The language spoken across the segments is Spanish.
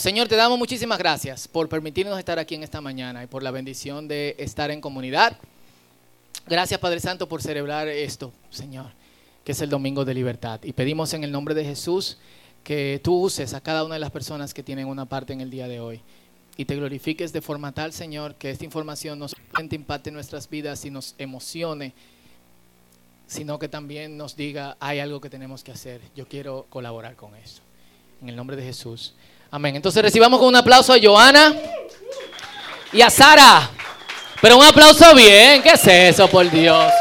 Señor, te damos muchísimas gracias por permitirnos estar aquí en esta mañana y por la bendición de estar en comunidad. Gracias, Padre Santo, por celebrar esto, Señor, que es el Domingo de Libertad. Y pedimos en el nombre de Jesús que tú uses a cada una de las personas que tienen una parte en el día de hoy y te glorifiques de forma tal, Señor, que esta información no solamente impacte nuestras vidas y nos emocione, sino que también nos diga, hay algo que tenemos que hacer. Yo quiero colaborar con eso. En el nombre de Jesús. Amén. Entonces recibamos con un aplauso a Joana y a Sara. Pero un aplauso bien. ¿Qué es eso, por Dios?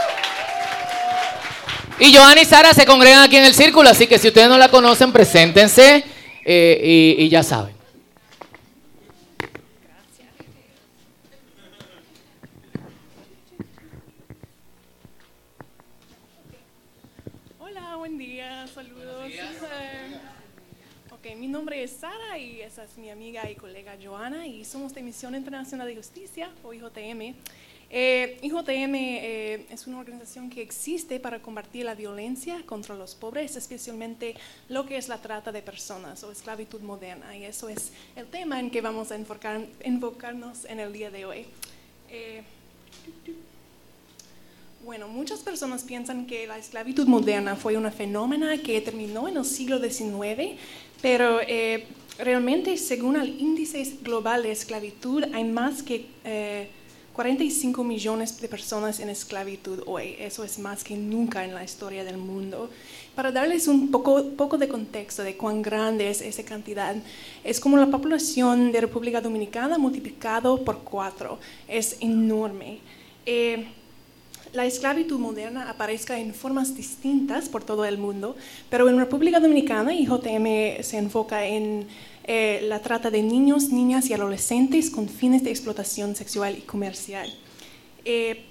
Y Joana y Sara se congregan aquí en el círculo, así que si ustedes no la conocen, preséntense eh, y, y ya saben. Hola, buen día, saludos. Ok, mi nombre es Sara y esa es mi amiga y colega Joana y somos de Misión Internacional de Justicia o IJTM. Eh, IJTM eh, es una organización que existe para combatir la violencia contra los pobres, especialmente lo que es la trata de personas o esclavitud moderna. Y eso es el tema en que vamos a enfocar, enfocarnos en el día de hoy. Eh, bueno, muchas personas piensan que la esclavitud moderna fue una fenómeno que terminó en el siglo XIX, pero eh, realmente según el índice global de esclavitud hay más que eh, 45 millones de personas en esclavitud hoy. Eso es más que nunca en la historia del mundo. Para darles un poco, de contexto de cuán grande es esa cantidad, es como la población de República Dominicana multiplicado por cuatro. Es enorme. Eh, la esclavitud moderna aparezca en formas distintas por todo el mundo, pero en República Dominicana IJTM se enfoca en eh, la trata de niños, niñas y adolescentes con fines de explotación sexual y comercial. Eh,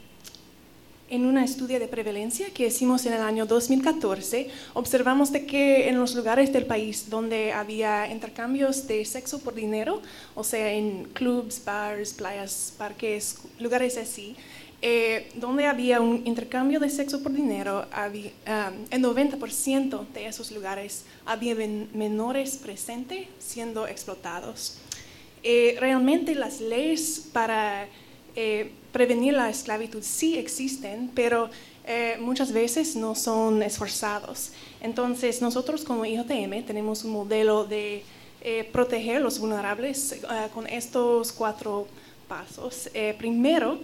en un estudio de prevalencia que hicimos en el año 2014, observamos de que en los lugares del país donde había intercambios de sexo por dinero, o sea, en clubs, bars, playas, parques, lugares así, eh, donde había un intercambio de sexo por dinero, había, um, el 90% de esos lugares había menores presentes siendo explotados. Eh, realmente las leyes para eh, prevenir la esclavitud sí existen, pero eh, muchas veces no son esforzados. Entonces nosotros como IJTM tenemos un modelo de eh, proteger a los vulnerables eh, con estos cuatro pasos. Primero,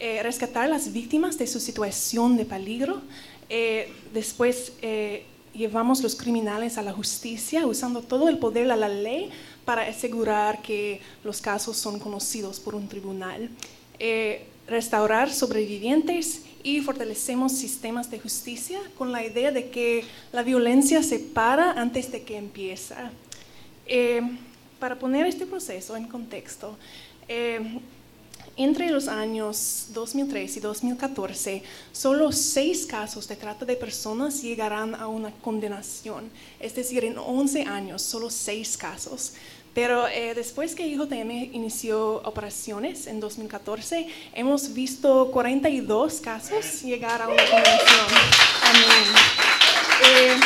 eh, rescatar a las víctimas de su situación de peligro. Eh, después, eh, llevamos los criminales a la justicia usando todo el poder de la ley para asegurar que los casos son conocidos por un tribunal. Eh, restaurar sobrevivientes y fortalecemos sistemas de justicia con la idea de que la violencia se para antes de que empieza. Eh, para poner este proceso en contexto, entre los años 2003 y 2014, solo seis casos de trata de personas llegarán a una condenación. Es decir, en 11 años, solo seis casos. Pero eh, después que IJTM inició operaciones en 2014, hemos visto 42 casos llegar a una condenación. Amén. Eh,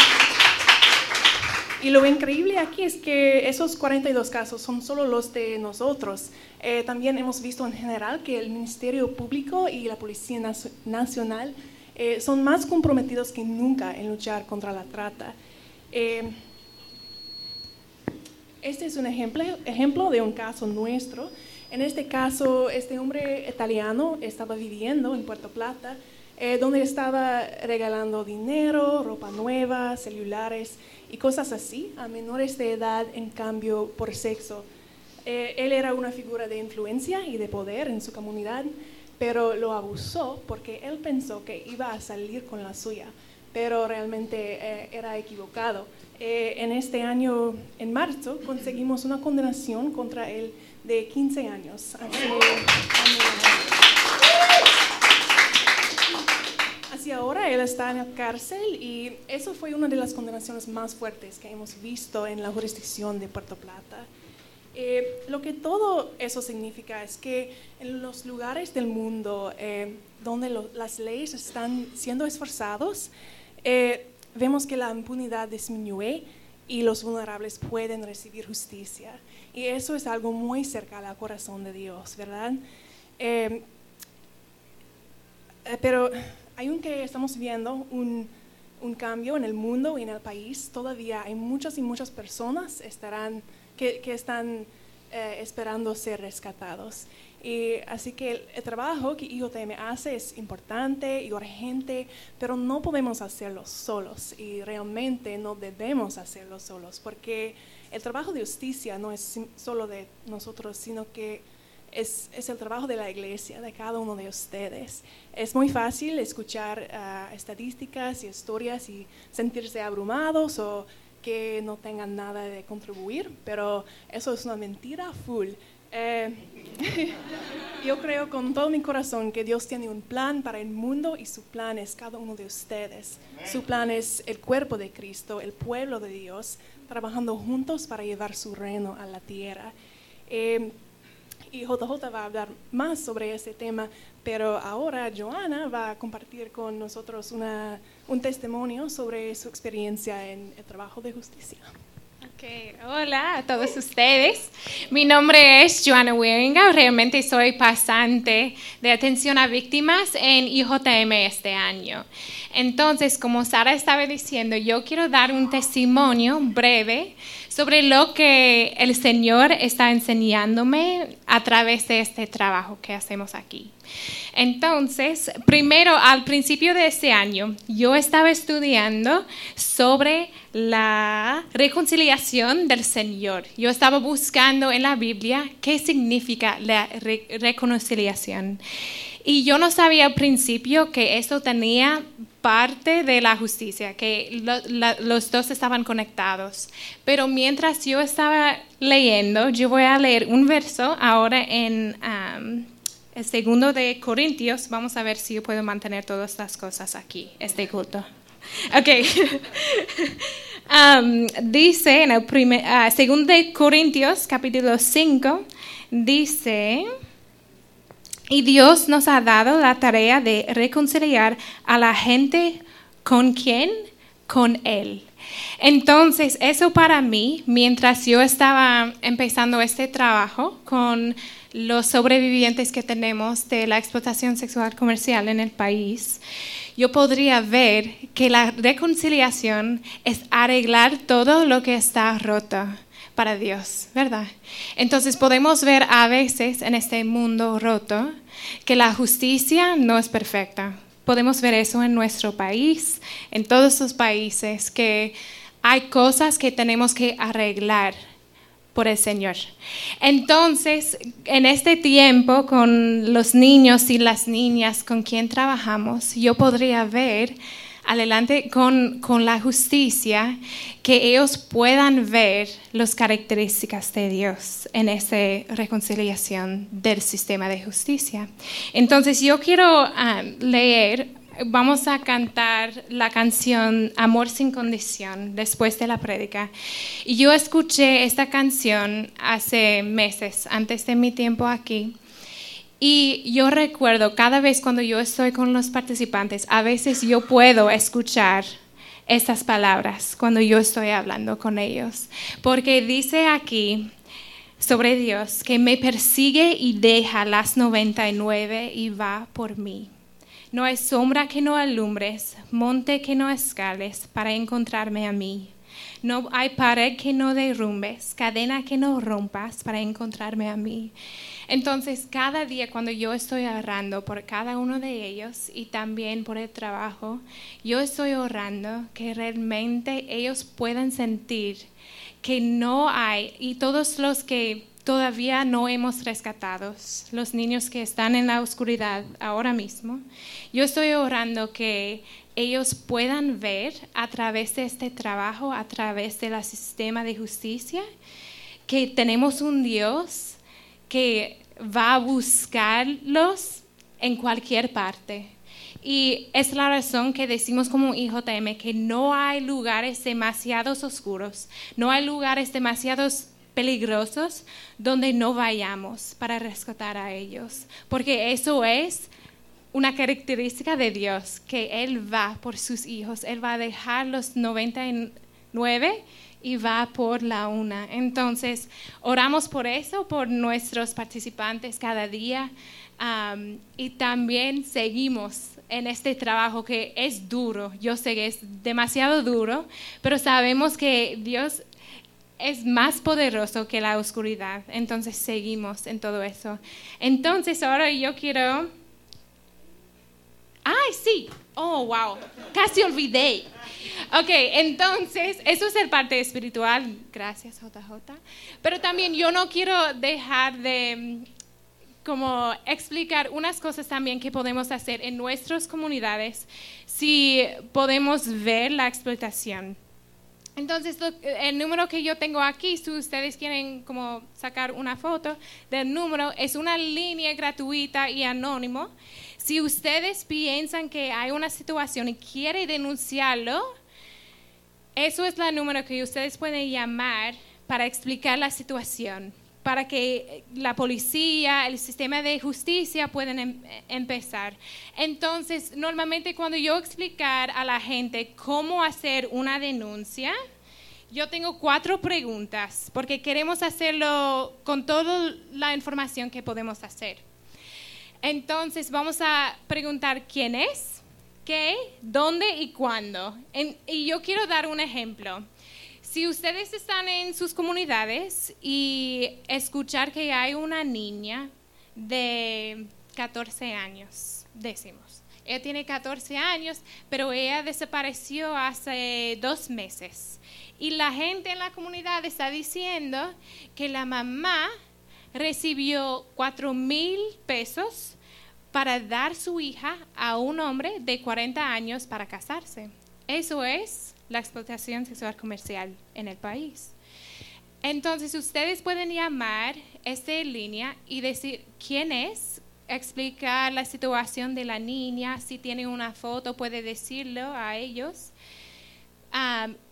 y lo increíble aquí es que esos 42 casos son solo los de nosotros. Eh, también hemos visto en general que el Ministerio Público y la Policía Nacio- Nacional eh, son más comprometidos que nunca en luchar contra la trata. Eh, este es un ejemplo, ejemplo de un caso nuestro. En este caso, este hombre italiano estaba viviendo en Puerto Plata, eh, donde estaba regalando dinero, ropa nueva, celulares y cosas así a menores de edad en cambio por sexo. Eh, él era una figura de influencia y de poder en su comunidad, pero lo abusó porque él pensó que iba a salir con la suya, pero realmente eh, era equivocado. En este año, en marzo, conseguimos una condenación contra él de 15 años. Así ahora él está en la cárcel y eso fue una de las condenaciones más fuertes que hemos visto en la jurisdicción de Puerto Plata. Eh, lo que todo eso significa es que en los lugares del mundo eh, donde las leyes están siendo esforzados, eh, vemos que la impunidad disminuye y los vulnerables pueden recibir justicia. Y eso es algo muy cercano al corazón de Dios, ¿verdad? Eh, eh, pero aunque estamos viendo un, un, cambio en el mundo y en el país, todavía hay muchas y muchas personas estarán, que, que están eh, esperando ser rescatados. Y así que el, trabajo que IOTM hace es importante y urgente, pero no podemos hacerlo solos y realmente no debemos hacerlo solos, porque el trabajo de justicia no es solo de nosotros, sino que es, es, el trabajo de la iglesia, de cada uno de ustedes. Es muy fácil escuchar uh, estadísticas y historias y sentirse abrumados o que no tengan nada de contribuir, pero eso es una mentira full. Eh, yo creo con todo mi corazón que Dios tiene un plan para el mundo y su plan es cada uno de ustedes. Su plan es el cuerpo de Cristo, el pueblo de Dios, trabajando juntos para llevar su reino a la tierra. Eh, y JJ va a hablar más sobre ese tema, pero ahora Joana va a compartir con nosotros una, un testimonio sobre su experiencia en el trabajo de justicia. Okay. Hola a todos ustedes. Mi nombre es Joana Wieringa. Realmente soy pasante de atención a víctimas en IJM este año. Entonces, como Sara estaba diciendo, yo quiero dar un testimonio breve sobre lo que el Señor está enseñándome a través de este trabajo que hacemos aquí. Entonces, primero, al principio de este año, yo estaba estudiando sobre la reconciliación del Señor. Yo estaba buscando en la Biblia qué significa la reconciliación. Y yo no sabía al principio que eso tenía parte de la justicia, que los dos estaban conectados. Pero mientras yo estaba leyendo, yo voy a leer un verso ahora en el segundo de Corintios. Vamos a ver si yo puedo mantener todas estas cosas aquí, este culto. Ok. Um, dice en el primer, uh, segundo de Corintios, capítulo 5, dice... Y Dios nos ha dado la tarea de reconciliar a la gente con quién? Con Él. Entonces, eso para mí, mientras yo estaba empezando este trabajo con los sobrevivientes que tenemos de la explotación sexual comercial en el país, yo podría ver que la reconciliación es arreglar todo lo que está roto para Dios, ¿verdad? Entonces podemos ver a veces en este mundo roto que la justicia no es perfecta. Podemos ver eso en nuestro país, en todos los países, que hay cosas que tenemos que arreglar por el Señor. Entonces, en este tiempo, con los niños y las niñas con quien trabajamos, yo podría ver adelante con, con, la justicia, que ellos puedan ver las características de Dios en esa reconciliación del sistema de justicia. Entonces yo quiero ah, leer, vamos a cantar la canción Amor sin condición después de la prédica. Y yo escuché esta canción hace meses, antes de mi tiempo aquí. Y yo recuerdo cada vez cuando yo estoy con los participantes, a veces yo puedo escuchar estas palabras cuando yo estoy hablando con ellos. Porque dice aquí sobre Dios que me persigue y deja las 99 y va por mí. No hay sombra que no alumbres, monte que no escales para encontrarme a mí. No hay pared que no derrumbes, cadena que no rompas para encontrarme a mí. Entonces, cada día cuando yo estoy orando por cada uno de ellos y también por el trabajo, yo estoy orando que realmente ellos puedan sentir que no hay, y todos los que todavía no hemos rescatado, los niños que están en la oscuridad ahora mismo, yo estoy orando que ellos puedan ver a través de este trabajo, a través del sistema de justicia, que tenemos un Dios que va a buscarlos en cualquier parte. Y es la razón que decimos como IJM que no hay lugares demasiado oscuros, no hay lugares demasiado peligrosos donde no vayamos para rescatar a ellos, porque eso es una característica de Dios, que Él va por sus hijos, Él va a dejar los 99 y va por la una. Entonces, oramos por eso, por nuestros participantes cada día y también seguimos en este trabajo que es duro. Yo sé que es demasiado duro, pero sabemos que Dios es más poderoso que la oscuridad. Entonces seguimos en todo eso. Entonces ahora yo quiero... ¡Ay, sí! Oh, wow. Casi olvidé. Ok, entonces, eso es el parte espiritual. Gracias, JJ. Pero también yo no quiero dejar de mm, como explicar unas cosas también que podemos hacer en nuestras comunidades si podemos ver la explotación. Entonces, el número que yo tengo aquí, si ustedes quieren como sacar una foto del número, es una línea gratuita y anónimo. Si ustedes piensan que hay una situación y quieren denunciarlo, eso es el número que ustedes pueden llamar para explicar la situación, para que la policía, el sistema de justicia puedan em, empezar. Entonces, normalmente cuando yo explicar a la gente cómo hacer una denuncia, yo tengo cuatro preguntas, porque queremos hacerlo con toda la información que podemos hacer. Entonces, vamos a preguntar quién es, qué, dónde y cuándo. y yo quiero dar un ejemplo. Si ustedes están en sus comunidades y escuchar que hay una niña de 14 años, decimos, ella tiene 14 años, pero ella desapareció hace dos meses. Y la gente en la comunidad está diciendo que la mamá recibió 4 mil pesos para dar su hija a un hombre de 40 años para casarse. Eso es la explotación sexual comercial en el país. Entonces ustedes pueden llamar esta línea y decir quién es, explicar la situación de la niña, si tiene una foto puede decirlo a ellos.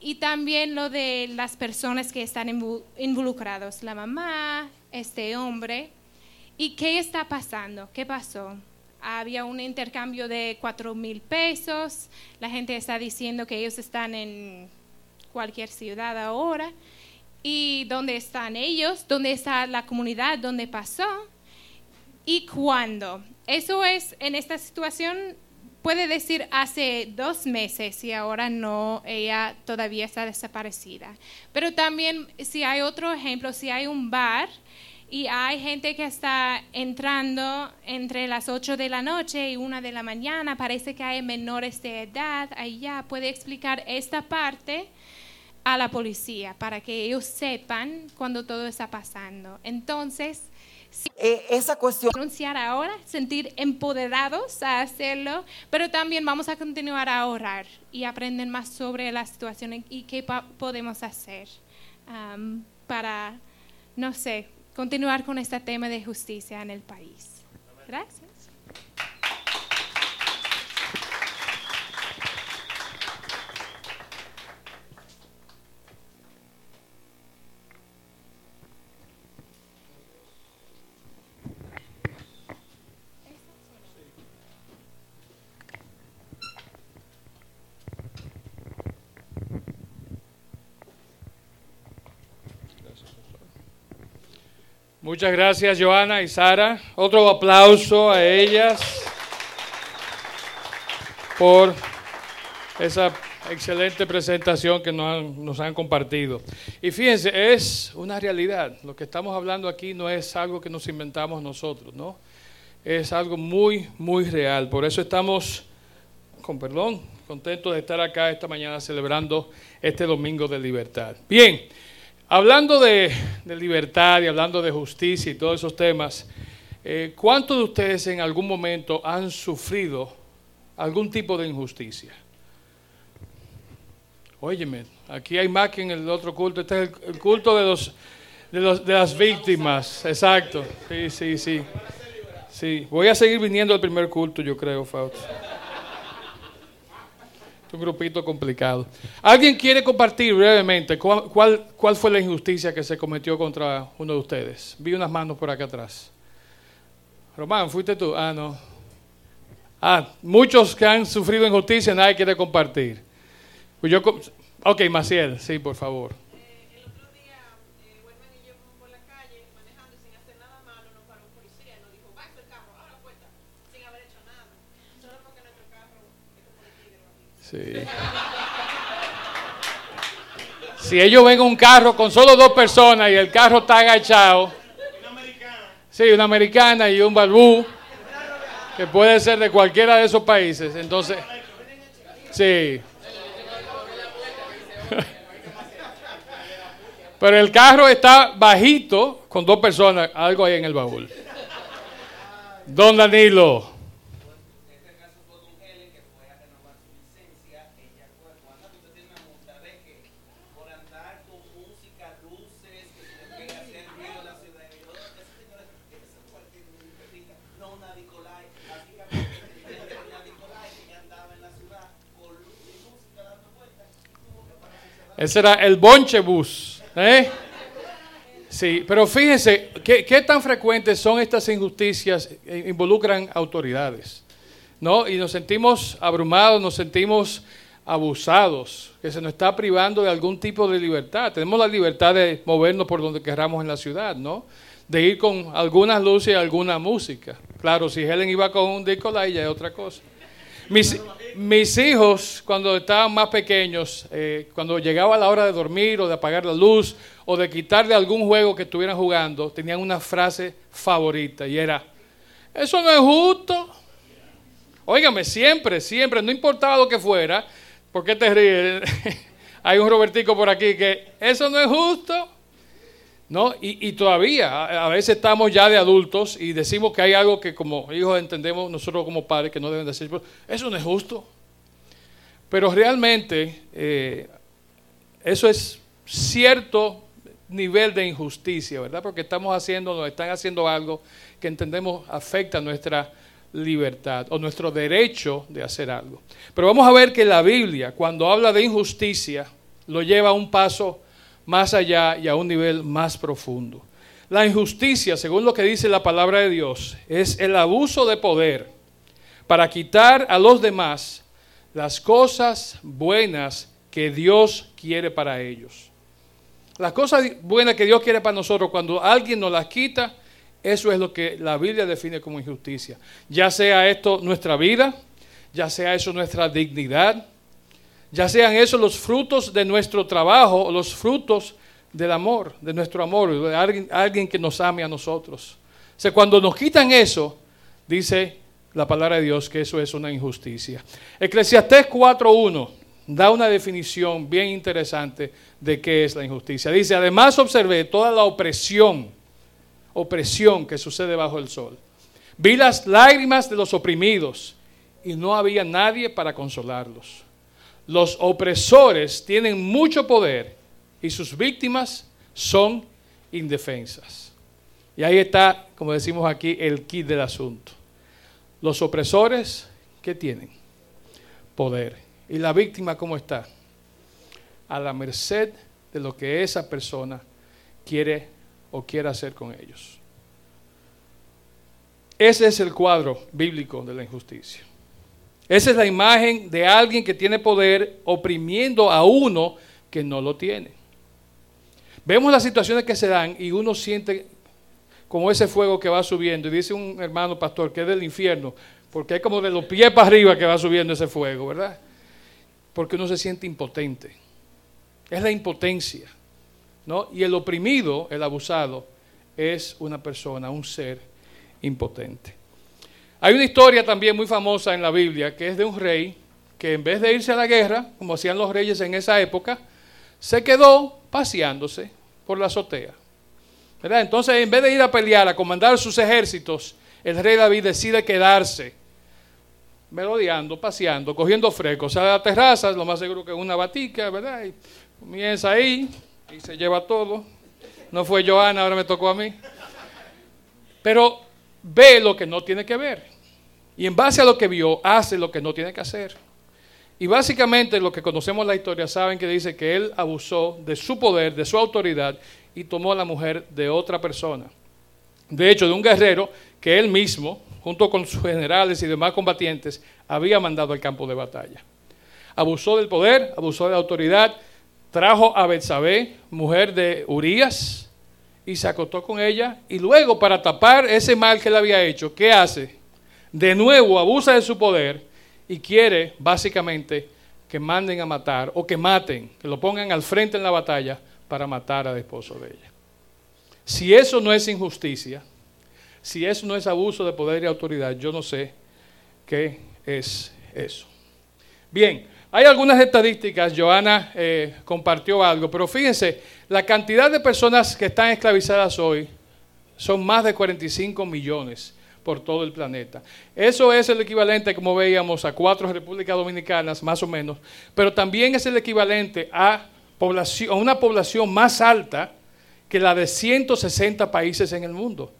y también lo de las personas que están involucrados, la mamá, este hombre. ¿Y qué está pasando? ¿Qué pasó? Había un intercambio de cuatro mil pesos, la gente está diciendo que ellos están en cualquier ciudad ahora, y dónde están ellos, dónde está la comunidad, dónde pasó y cuándo. Eso es, en esta situación, puede decir hace dos meses y ahora no, ella todavía está desaparecida. Pero también, si hay otro ejemplo, si hay un bar, y hay gente que está entrando entre las 8 de la noche y 1 de la mañana, parece que hay menores de edad allá, puede explicar esta parte a la policía para que ellos sepan cuando todo está pasando. Entonces, si eh, esa cuestión anunciar ahora, sentir empoderados a hacerlo, pero también vamos a continuar a orar y aprender más sobre la situación y qué podemos hacer para, no sé, continuar con este tema de justicia en el país. Gracias. Muchas gracias, Joana y Sara. Otro aplauso a ellas por esa excelente presentación que nos han, compartido. Y fíjense, es una realidad. Lo que estamos hablando aquí no es algo que nos inventamos nosotros, ¿no? Es algo muy, muy real. Por eso estamos, con perdón, contentos de estar acá esta mañana celebrando este domingo de libertad. Bien. Hablando de, libertad y hablando de justicia y todos esos temas, eh, ¿cuántos de ustedes en algún momento han sufrido algún tipo de injusticia? Óyeme, aquí hay más que en el otro culto. Este es el, culto de, los, de, los, de las víctimas. Exacto. Sí, sí, sí. Sí, voy a seguir viniendo al primer culto, yo creo, Fausto un grupito complicado. ¿Alguien quiere compartir brevemente cuál, cuál, fue la injusticia que se cometió contra uno de ustedes? Vi unas manos por acá atrás. Román, ¿fuiste tú? Ah, no. Ah, muchos que han sufrido injusticia, nadie quiere compartir. Pues yo, ok, Maciel, sí, por favor. Sí. Si ellos ven un carro con solo dos personas y el carro está agachado. Sí, una americana y un balbú, que puede ser de cualquiera de esos países. Entonces, sí. Pero el carro está bajito con dos personas, algo ahí en el baúl. Don Danilo. Ese era el bonche bus. ¿eh? Sí, pero fíjense, ¿qué, ¿qué, tan frecuentes son estas injusticias que involucran autoridades? ¿No? Y nos sentimos abrumados, nos sentimos abusados, que se nos está privando de algún tipo de libertad. Tenemos la libertad de movernos por donde queramos en la ciudad, ¿no? De ir con algunas luces y alguna música. Claro, si Helen iba con un disco, ya es otra cosa. Mis hijos, cuando estaban más pequeños, eh, cuando llegaba la hora de dormir o de apagar la luz o de quitarle algún juego que estuvieran jugando, tenían una frase favorita y era, eso no es justo. Óigame, siempre, siempre, no importaba lo que fuera, ¿por qué te ríes? Hay un Robertico por aquí que, eso no es justo. ¿No? Y, y, todavía, a, veces estamos ya de adultos y decimos que hay algo que como hijos entendemos nosotros como padres que no deben decir, eso no es justo. Pero realmente eh, eso es cierto nivel de injusticia, ¿verdad? Porque estamos haciendo, nos están haciendo algo que entendemos afecta nuestra libertad o nuestro derecho de hacer algo. Pero vamos a ver que la Biblia, cuando habla de injusticia, lo lleva a un paso más allá y a un nivel más profundo. La injusticia, según lo que dice la palabra de Dios, es el abuso de poder para quitar a los demás las cosas buenas que Dios quiere para ellos. Las cosas buenas que Dios quiere para nosotros, cuando alguien nos las quita, eso es lo que la Biblia define como injusticia. Ya sea esto nuestra vida, ya sea eso nuestra dignidad, ya sean esos los frutos de nuestro trabajo o los frutos del amor, de nuestro amor, de alguien, que nos ame a nosotros. O cuando nos quitan eso, dice la palabra de Dios que eso es una injusticia. Eclesiastés 4.1 da una definición bien interesante de qué es la injusticia. Dice, además observé toda la opresión, opresión que sucede bajo el sol. Vi las lágrimas de los oprimidos y no había nadie para consolarlos los opresores tienen mucho poder y sus víctimas son indefensas. Y ahí está, como decimos aquí, el kit del asunto. Los opresores, ¿qué tienen? Poder. ¿Y la víctima cómo está? A la merced de lo que esa persona quiere o quiere hacer con ellos. Ese es el cuadro bíblico de la injusticia. Esa es la imagen de alguien que tiene poder oprimiendo a uno que no lo tiene. Vemos las situaciones que se dan y uno siente como ese fuego que va subiendo. Y dice un hermano pastor que es del infierno, porque es como de los pies para arriba que va subiendo ese fuego, ¿verdad? Porque uno se siente impotente. Es la impotencia. ¿no? Y el oprimido, el abusado, es una persona, un ser impotente. Hay una historia también muy famosa en la Biblia que es de un rey que en vez de irse a la guerra, como hacían los reyes en esa época, se quedó paseándose por la azotea. ¿verdad? Entonces, en vez de ir a pelear, a comandar sus ejércitos, el rey David decide quedarse merodeando, paseando, cogiendo fresco. Sale a la terraza, lo más seguro que una batica, ¿verdad? Y comienza ahí y se lleva todo. No fue Joana, ahora me tocó a mí. Pero ve lo que no tiene que ver. Y en base a lo que vio, hace lo que no tiene que hacer. Y básicamente los que conocemos la historia saben que dice que él abusó de su poder, de su autoridad y tomó a la mujer de otra persona. De hecho, de un guerrero que él mismo, junto con sus generales y demás combatientes, había mandado al campo de batalla. Abusó del poder, abusó de la autoridad, trajo a Betsabé, mujer de Urías, y se acostó con ella y luego para tapar ese mal que él había hecho, ¿qué hace? De nuevo abusa de su poder y quiere básicamente que manden a matar o que maten, que lo pongan al frente en la batalla para matar al esposo de ella. Si eso no es injusticia, si eso no es abuso de poder y autoridad, yo no sé qué es eso. Bien, hay algunas estadísticas, Joana eh, compartió algo, pero fíjense, la cantidad de personas que están esclavizadas hoy son más de 45 millones por todo el planeta. Eso es el equivalente, como veíamos, a cuatro repúblicas dominicanas, más o menos, pero también es el equivalente a, una población más alta que la de 160 países en el mundo.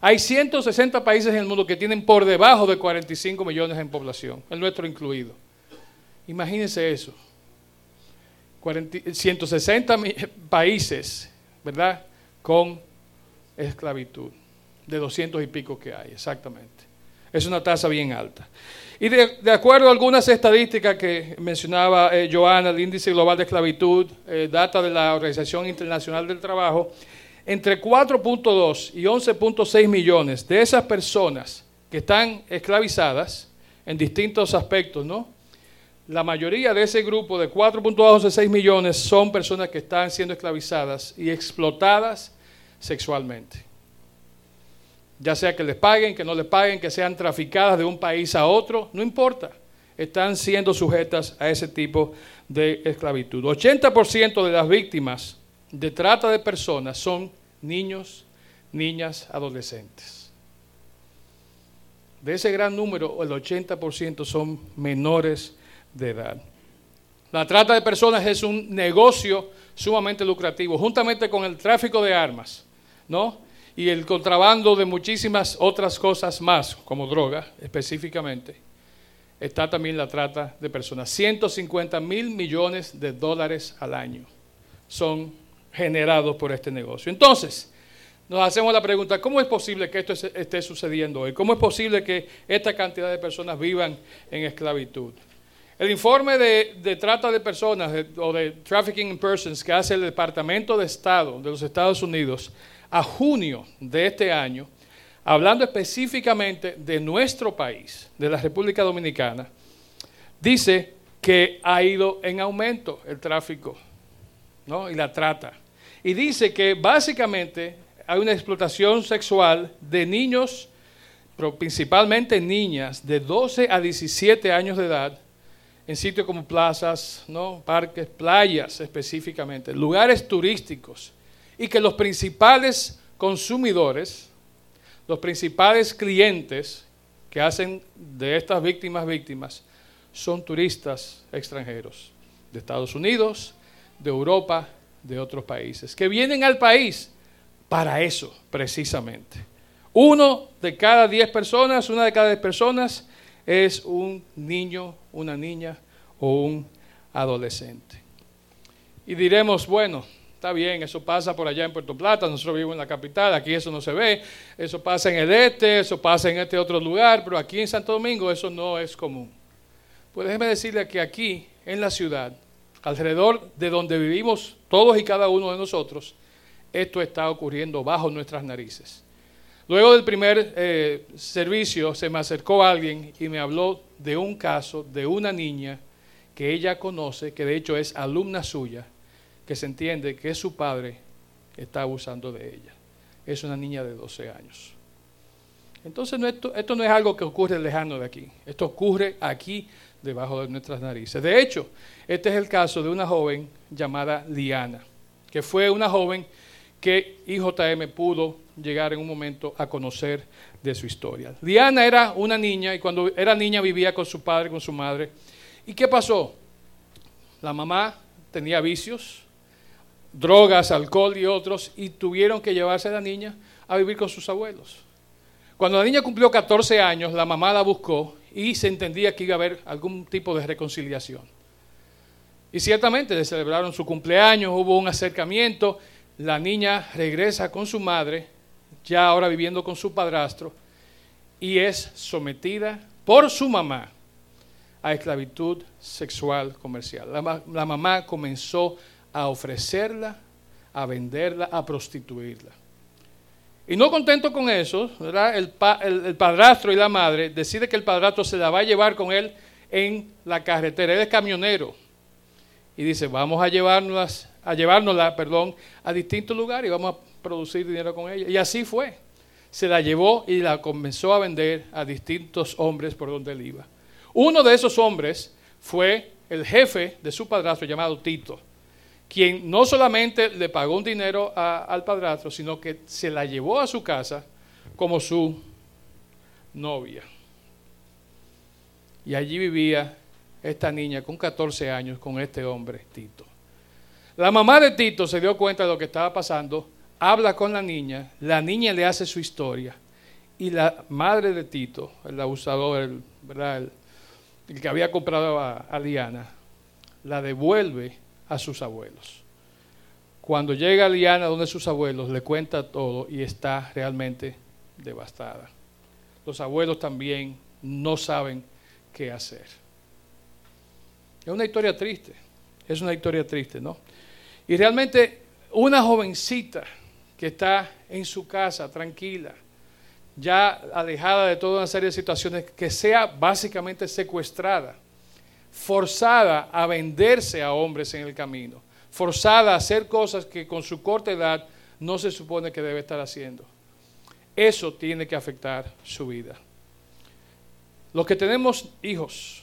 Hay 160 países en el mundo que tienen por debajo de 45 millones en población, el nuestro incluido. Imagínense eso. 160 países, ¿verdad? Con esclavitud de 200 y pico que hay, exactamente. Es una tasa bien alta. Y de, acuerdo a algunas estadísticas que mencionaba eh, Joana, el índice global de esclavitud, eh, data de la Organización Internacional del Trabajo, entre 4.2 y 11.6 millones de esas personas que están esclavizadas en distintos aspectos, ¿no? La mayoría de ese grupo de 4.2 a 6 millones son personas que están siendo esclavizadas y explotadas sexualmente ya sea que les paguen, que no les paguen, que sean traficadas de un país a otro, no importa, están siendo sujetas a ese tipo de esclavitud. 80% de las víctimas de trata de personas son niños, niñas, adolescentes. De ese gran número, el 80% son menores de edad. La trata de personas es un negocio sumamente lucrativo, juntamente con el tráfico de armas, ¿no? y el contrabando de muchísimas otras cosas más, como droga específicamente, está también la trata de personas. 150 mil millones de dólares al año son generados por este negocio. Entonces, nos hacemos la pregunta, ¿cómo es posible que esto esté sucediendo hoy? ¿Cómo es posible que esta cantidad de personas vivan en esclavitud? El informe de, trata de personas o de trafficking in persons que hace el Departamento de Estado de los Estados Unidos a junio de este año, hablando específicamente de nuestro país, de la República Dominicana, dice que ha ido en aumento el tráfico y la trata. Y dice que básicamente hay una explotación sexual de niños, principalmente niñas de 12 a 17 años de edad, en sitios como plazas, ¿no? parques, playas específicamente, lugares turísticos y que los principales consumidores, los principales clientes que hacen de estas víctimas víctimas son turistas extranjeros de Estados Unidos, de Europa, de otros países, que vienen al país para eso precisamente. Uno de cada diez personas, una de cada diez personas es un niño, una niña o un adolescente. Y diremos, bueno, Está bien, eso pasa por allá en Puerto Plata, nosotros vivimos en la capital, aquí eso no se ve, eso pasa en el este, eso pasa en este otro lugar, pero aquí en Santo Domingo eso no es común. Pues déjeme decirle que aquí, en la ciudad, alrededor de donde vivimos todos y cada uno de nosotros, esto está ocurriendo bajo nuestras narices. Luego del primer eh, servicio se me acercó alguien y me habló de un caso de una niña que ella conoce, que de hecho es alumna suya, que se entiende que su padre está abusando de ella. Es una niña de 12 años. Entonces esto, esto no es algo que ocurre lejano de aquí, esto ocurre aquí debajo de nuestras narices. De hecho, este es el caso de una joven llamada Liana, que fue una joven que IJM pudo llegar en un momento a conocer de su historia. Liana era una niña y cuando era niña vivía con su padre, con su madre. ¿Y qué pasó? La mamá tenía vicios, drogas, alcohol y otros, y tuvieron que llevarse a la niña a vivir con sus abuelos. Cuando la niña cumplió 14 años, la mamá la buscó y se entendía que iba a haber algún tipo de reconciliación. Y ciertamente le celebraron su cumpleaños, hubo un acercamiento, la niña regresa con su madre, ya ahora viviendo con su padrastro, y es sometida por su mamá a esclavitud sexual comercial. La, mamá comenzó a ofrecerla, a venderla, a prostituirla. Y no contento con eso, El, el, padrastro y la madre decide que el padrastro se la va a llevar con él en la carretera. Él es camionero. Y dice, vamos a llevárnoslas, a llevárnosla, perdón, a distintos lugares y vamos a producir dinero con ella. Y así fue. Se la llevó y la comenzó a vender a distintos hombres por donde él iba. Uno de esos hombres fue el jefe de su padrastro llamado Tito, quien no solamente le pagó un dinero al padrastro, sino que se la llevó a su casa como su novia. Y allí vivía esta niña con 14 años con este hombre, Tito. La mamá de Tito se dio cuenta de lo que estaba pasando, habla con la niña, la niña le hace su historia y la madre de Tito, el abusador, el, ¿verdad? el, que había comprado a, a Liana, la devuelve a sus abuelos. Cuando llega Liana donde sus abuelos, le cuenta todo y está realmente devastada. Los abuelos también no saben qué hacer. Es una historia triste, es una historia triste, ¿no? Y realmente una jovencita que está en su casa tranquila, ya alejada de toda una serie de situaciones, que sea básicamente secuestrada, forzada a venderse a hombres en el camino, forzada a hacer cosas que con su corta edad no se supone que debe estar haciendo. Eso tiene que afectar su vida. Los que tenemos hijos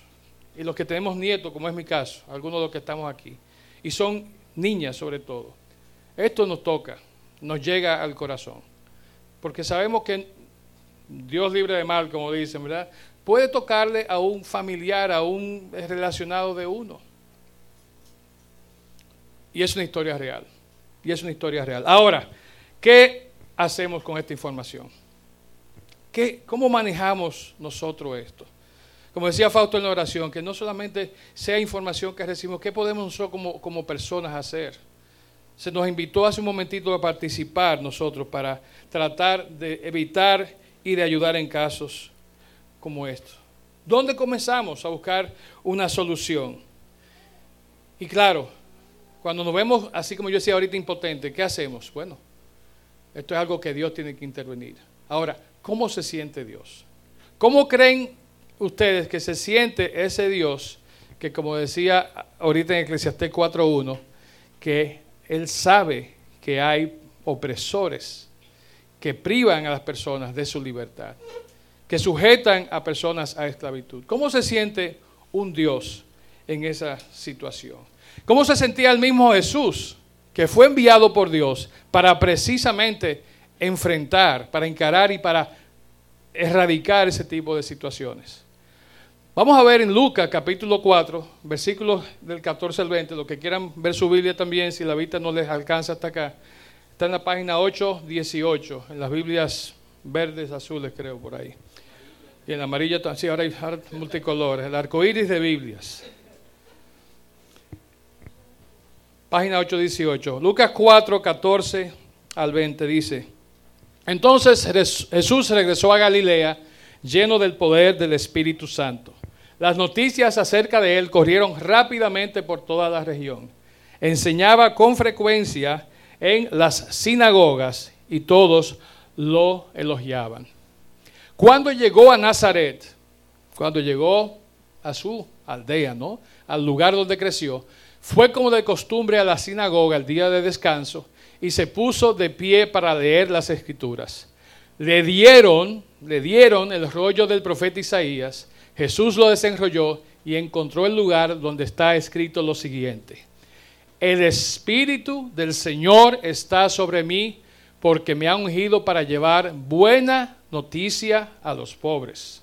y los que tenemos nietos, como es mi caso, algunos de los que estamos aquí, y son niñas sobre todo, esto nos toca, nos llega al corazón. Porque sabemos que Dios libre de mal, como dicen, ¿verdad? Puede tocarle a un familiar, a un relacionado de uno. Y es una historia real. Y es una historia real. Ahora, ¿qué hacemos con esta información? ¿Qué, ¿Cómo manejamos nosotros esto? Como decía Fausto en la oración, que no solamente sea información que recibimos, ¿qué podemos nosotros como, como personas hacer? Se nos invitó hace un momentito a participar nosotros para tratar de evitar y de ayudar en casos como estos. ¿Dónde comenzamos a buscar una solución? Y claro, cuando nos vemos, así como yo decía ahorita, impotente, ¿qué hacemos? Bueno, esto es algo que Dios tiene que intervenir. Ahora, ¿Cómo se siente Dios? ¿Cómo creen ustedes que se siente ese Dios que, como decía ahorita en Eclesiastés 4.1, que Él sabe que hay opresores que privan a las personas de su libertad, que sujetan a personas a esclavitud? ¿Cómo se siente un Dios en esa situación? ¿Cómo se sentía el mismo Jesús, que fue enviado por Dios para precisamente enfrentar, para encarar y para erradicar ese tipo de situaciones. Vamos a ver en Lucas capítulo 4, versículos del 14 al 20, los que quieran ver su Biblia también, si la vista no les alcanza hasta acá, está en la página 8, 18, en las Biblias verdes, azules creo por ahí. Y en la amarilla, sí, ahora hay multicolores, el arco iris de Biblias. Página 8, 18. Lucas 4, 14 al 20 dice. Entonces Jesús regresó a Galilea lleno del poder del Espíritu Santo. Las noticias acerca de él corrieron rápidamente por toda la región. Enseñaba con frecuencia en las sinagogas y todos lo elogiaban. Cuando llegó a Nazaret, cuando llegó a su aldea, ¿no? Al lugar donde creció, fue como de costumbre a la sinagoga el día de descanso y se puso de pie para leer las escrituras. Le dieron, le dieron el rollo del profeta Isaías. Jesús lo desenrolló y encontró el lugar donde está escrito lo siguiente. El Espíritu del Señor está sobre mí porque me ha ungido para llevar buena noticia a los pobres.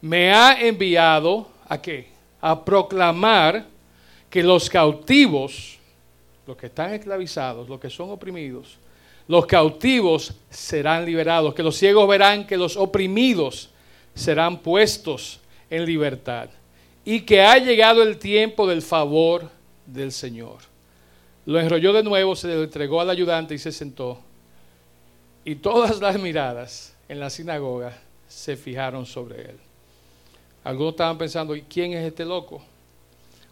Me ha enviado a qué? A proclamar que los cautivos los que están esclavizados, los que son oprimidos, los cautivos serán liberados, que los ciegos verán que los oprimidos serán puestos en libertad y que ha llegado el tiempo del favor del Señor. Lo enrolló de nuevo, se lo entregó al ayudante y se sentó. Y todas las miradas en la sinagoga se fijaron sobre él. Algunos estaban pensando, ¿y quién es este loco?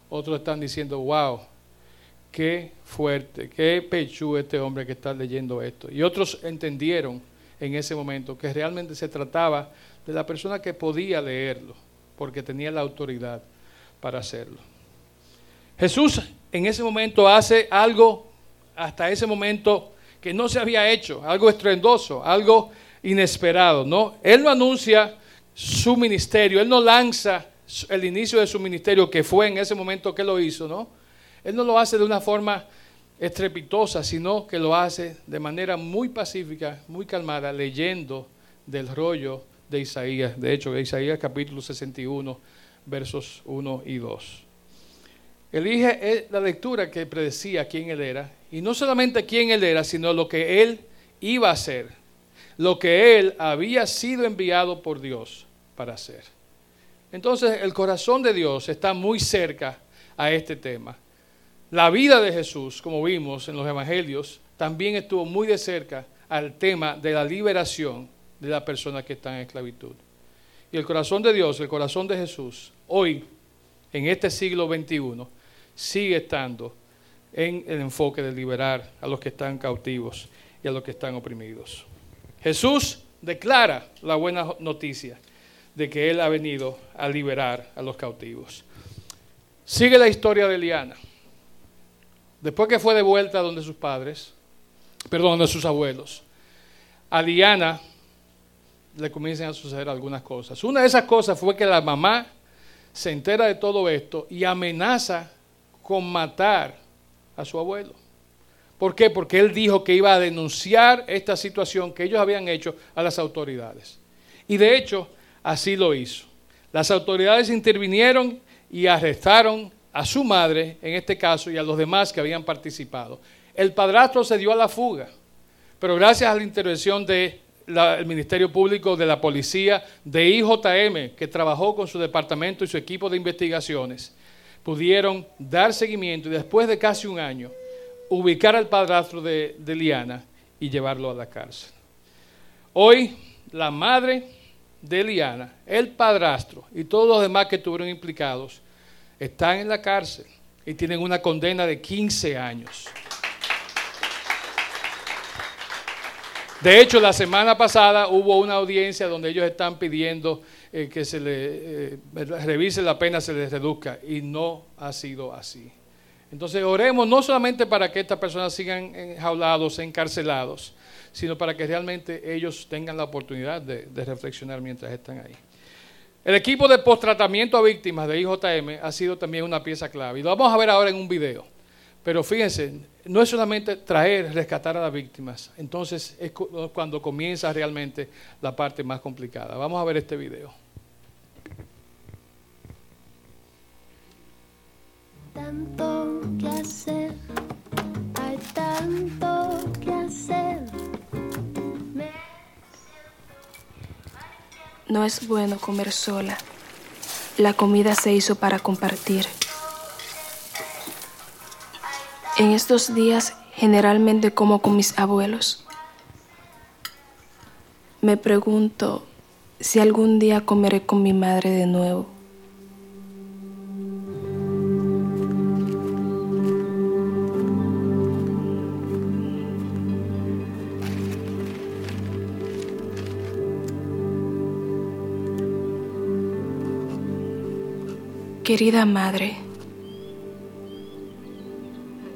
Otros están diciendo, wow, qué fuerte, qué pechú este hombre que está leyendo esto. Y otros entendieron en ese momento que realmente se trataba de la persona que podía leerlo, porque tenía la autoridad para hacerlo. Jesús en ese momento hace algo hasta ese momento que no se había hecho, algo estruendoso, algo inesperado, ¿no? Él no anuncia su ministerio, él no lanza el inicio de su ministerio que fue en ese momento que lo hizo, ¿no? Él no lo hace de una forma estrepitosa, sino que lo hace de manera muy pacífica, muy calmada, leyendo del rollo de Isaías, de hecho, de Isaías capítulo 61, versos 1 y 2. Elige la lectura que predecía quién él era, y no solamente quién él era, sino lo que él iba a hacer, lo que él había sido enviado por Dios para hacer. Entonces el corazón de Dios está muy cerca a este tema. La vida de Jesús, como vimos en los evangelios, también estuvo muy de cerca al tema de la liberación de la persona que está en esclavitud. Y el corazón de Dios, el corazón de Jesús, hoy, en este siglo XXI, sigue estando en el enfoque de liberar a los que están cautivos y a los que están oprimidos. Jesús declara la buena noticia de que Él ha venido a liberar a los cautivos. Sigue la historia de Eliana. Después que fue de vuelta donde sus padres, perdón, donde sus abuelos, a Liana le comienzan a suceder algunas cosas. Una de esas cosas fue que la mamá se entera de todo esto y amenaza con matar a su abuelo. ¿Por qué? Porque él dijo que iba a denunciar esta situación que ellos habían hecho a las autoridades. Y de hecho, así lo hizo. Las autoridades intervinieron y arrestaron a su madre, en este caso, y a los demás que habían participado. El padrastro se dio a la fuga, pero gracias a la intervención del Ministerio Público, de la Policía, de IJM, que trabajó con su departamento y su equipo de investigaciones, pudieron dar seguimiento y después de casi un año ubicar al padrastro de, de Liana y llevarlo a la cárcel. Hoy la madre de Liana, el padrastro y todos los demás que estuvieron implicados están en la cárcel y tienen una condena de 15 años. De hecho, la semana pasada hubo una audiencia donde ellos están pidiendo eh, que se le eh, revise la pena, se les reduzca, y no ha sido así. Entonces oremos no solamente para que estas personas sigan enjaulados, encarcelados, sino para que realmente ellos tengan la oportunidad de, de reflexionar mientras están ahí. El equipo de posttratamiento a víctimas de IJM ha sido también una pieza clave. Y lo vamos a ver ahora en un video. Pero fíjense, no es solamente traer, rescatar a las víctimas. Entonces es cuando comienza realmente la parte más complicada. Vamos a ver este video. Tanto que hacer, hay tanto que hacer. No es bueno comer sola. La comida se hizo para compartir. En estos días generalmente como con mis abuelos. Me pregunto si algún día comeré con mi madre de nuevo. Querida madre,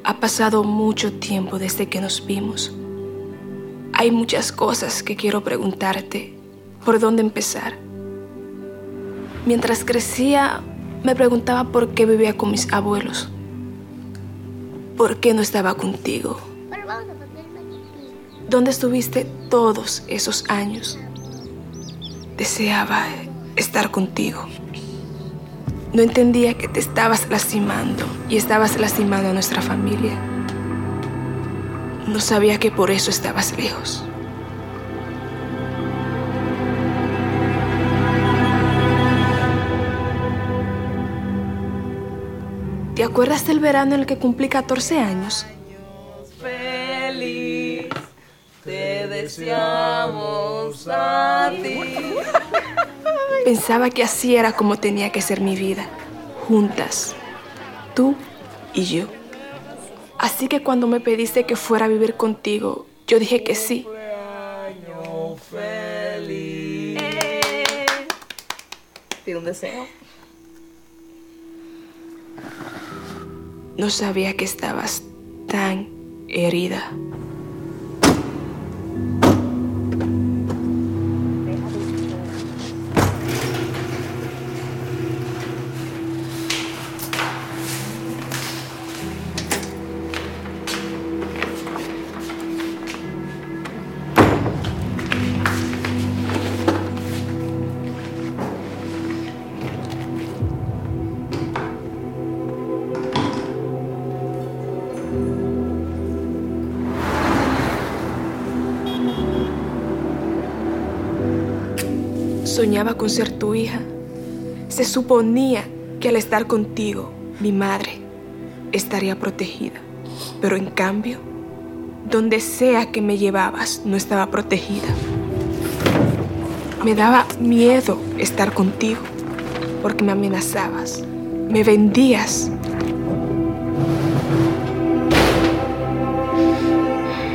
ha pasado mucho tiempo desde que nos vimos. Hay muchas cosas que quiero preguntarte. ¿Por dónde empezar? Mientras crecía, me preguntaba por qué vivía con mis abuelos. ¿Por qué no estaba contigo? ¿Dónde estuviste todos esos años? Deseaba estar contigo. No entendía que te estabas lastimando y estabas lastimando a nuestra familia. No sabía que por eso estabas lejos. ¿Te acuerdas del verano en el que cumplí 14 años? Feliz, te deseamos a ti. Pensaba que así era como tenía que ser mi vida, juntas, tú y yo. Así que cuando me pediste que fuera a vivir contigo, yo dije que sí. Pide un deseo. No sabía que estabas tan herida. Con ser tu hija. Se suponía que al estar contigo, mi madre estaría protegida. Pero en cambio, donde sea que me llevabas, no estaba protegida. Me daba miedo estar contigo porque me amenazabas, me vendías.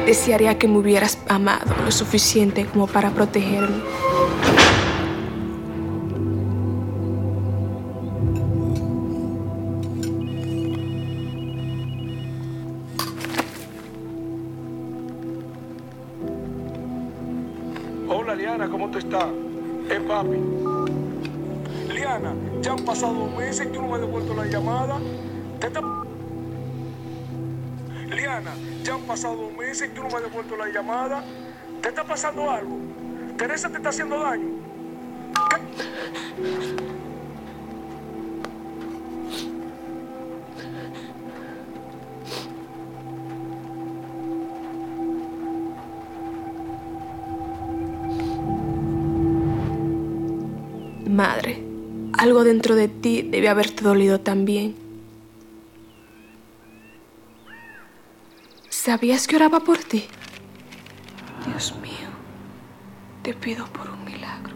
Desearía que me hubieras amado lo suficiente como para protegerme. Pasado meses y tú no me has devuelto la llamada. ¿Te está pasando algo? ¿Teresa te está haciendo daño? Madre, algo dentro de ti debe haberte dolido también. ¿Sabías que oraba por ti? Dios mío, te pido por un milagro.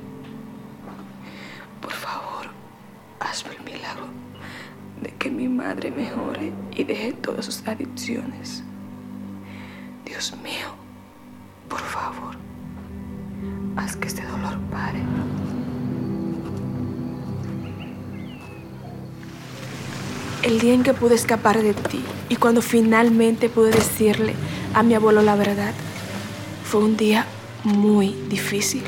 Por favor, hazme el milagro de que mi madre mejore y deje todas sus adicciones. Dios mío, por favor, haz que este dolor pare. El día en que pude escapar de ti y cuando finalmente pude decirle a mi abuelo la verdad, fue un día muy difícil.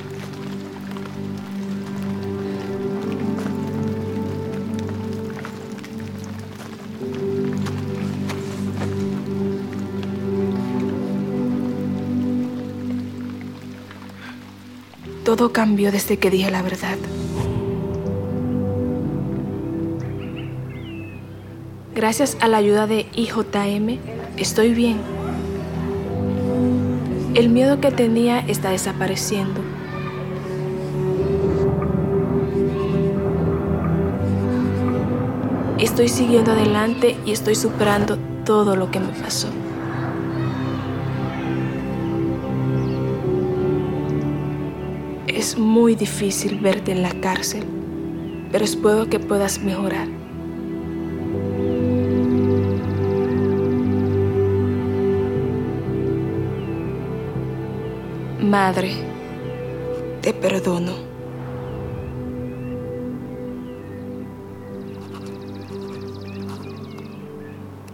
Todo cambió desde que dije la verdad. Gracias a la ayuda de IJM, estoy bien. El miedo que tenía está desapareciendo. Estoy siguiendo adelante y estoy superando todo lo que me pasó. Es muy difícil verte en la cárcel, pero espero que puedas mejorar. Madre, te perdono.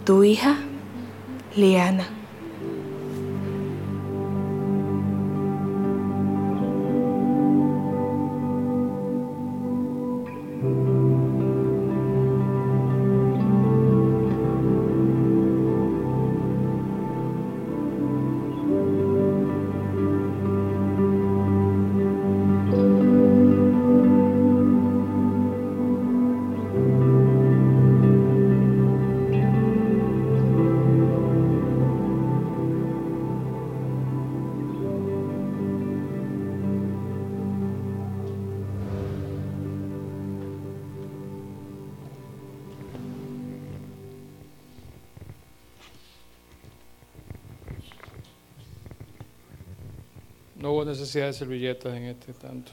Tu hija, Liana. Necesidad de servilletas en este tanto.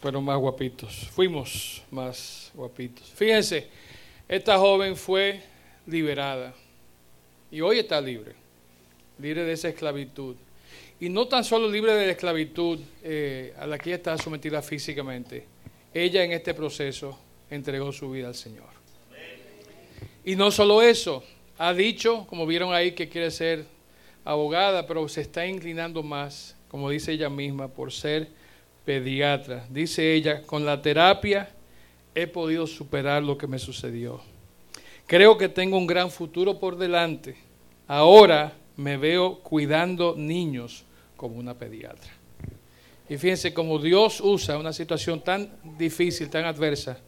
Fueron más guapitos. Fuimos más guapitos. Fíjense, esta joven fue liberada y hoy está libre, libre de esa esclavitud. y no tan solo libre de la esclavitud eh, a la que ella está sometida físicamente, ella en este proceso entregó su vida al Señor. Y no solo eso, ha dicho, como vieron ahí, que quiere ser abogada, pero se está inclinando más, como dice ella misma, por ser pediatra. Dice ella, con la terapia he podido superar lo que me sucedió. Creo que tengo un gran futuro por delante. Ahora me veo cuidando niños como una pediatra. Y fíjense cómo Dios usa una situación tan difícil, tan adversa,